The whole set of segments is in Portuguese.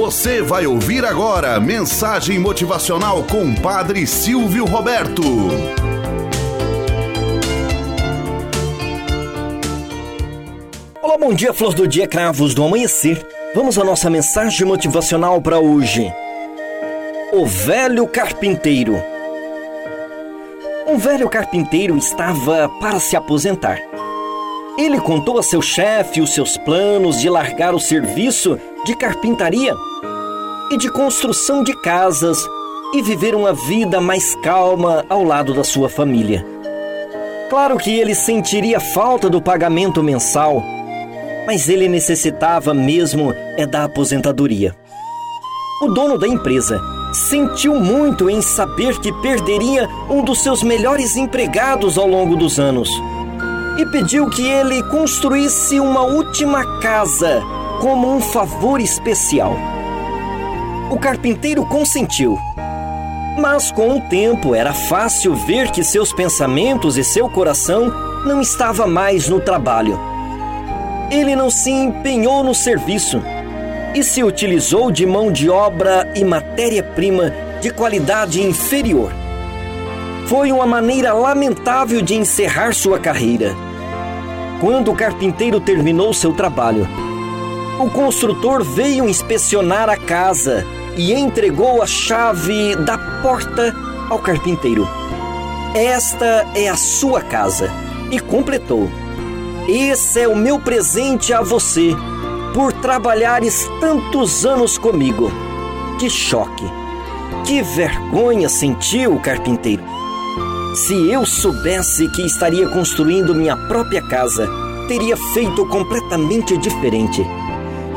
Você vai ouvir agora mensagem motivacional com Padre Silvio Roberto. Olá, bom dia, flor do dia, cravos do amanhecer. Vamos à nossa mensagem motivacional para hoje. O velho carpinteiro. Um velho carpinteiro estava para se aposentar. Ele contou a seu chefe os seus planos de largar o serviço de carpintaria e de construção de casas e viver uma vida mais calma ao lado da sua família. Claro que ele sentiria falta do pagamento mensal, mas ele necessitava mesmo é da aposentadoria. O dono da empresa sentiu muito em saber que perderia um dos seus melhores empregados ao longo dos anos e pediu que ele construísse uma última casa como um favor especial. O carpinteiro consentiu. Mas com o tempo era fácil ver que seus pensamentos e seu coração não estava mais no trabalho. Ele não se empenhou no serviço e se utilizou de mão de obra e matéria-prima de qualidade inferior. Foi uma maneira lamentável de encerrar sua carreira. Quando o carpinteiro terminou seu trabalho, o construtor veio inspecionar a casa e entregou a chave da porta ao carpinteiro. Esta é a sua casa. E completou: Esse é o meu presente a você por trabalhares tantos anos comigo. Que choque! Que vergonha sentiu o carpinteiro. Se eu soubesse que estaria construindo minha própria casa, teria feito completamente diferente.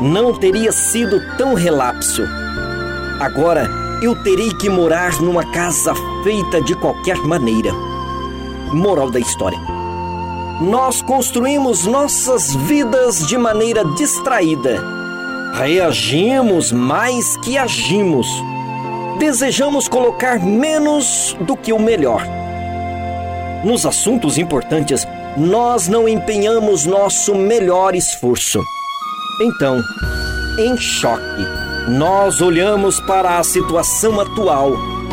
Não teria sido tão relapso. Agora eu terei que morar numa casa feita de qualquer maneira. Moral da história: Nós construímos nossas vidas de maneira distraída. Reagimos mais que agimos. Desejamos colocar menos do que o melhor. Nos assuntos importantes, nós não empenhamos nosso melhor esforço. Então, em choque, nós olhamos para a situação atual,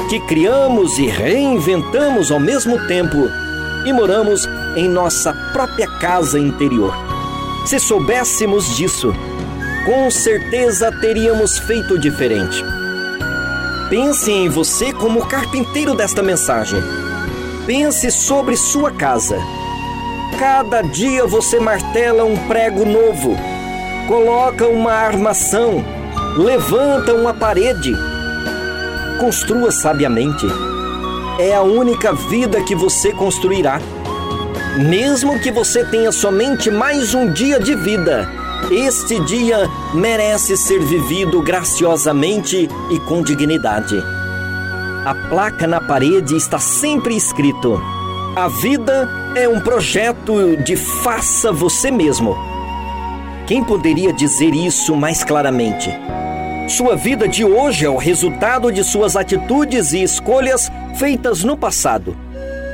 que criamos e reinventamos ao mesmo tempo e moramos em nossa própria casa interior. Se soubéssemos disso, com certeza teríamos feito diferente. Pense em você como carpinteiro desta mensagem. Pense sobre sua casa. Cada dia você martela um prego novo, coloca uma armação, levanta uma parede. Construa sabiamente. É a única vida que você construirá. Mesmo que você tenha somente mais um dia de vida, este dia merece ser vivido graciosamente e com dignidade. A placa na parede está sempre escrito: A vida é um projeto de faça você mesmo. Quem poderia dizer isso mais claramente? Sua vida de hoje é o resultado de suas atitudes e escolhas feitas no passado.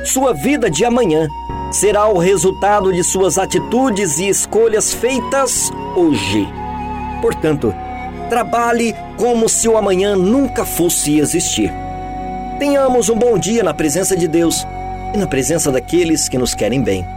Sua vida de amanhã será o resultado de suas atitudes e escolhas feitas hoje. Portanto, trabalhe como se o amanhã nunca fosse existir. Tenhamos um bom dia na presença de Deus e na presença daqueles que nos querem bem.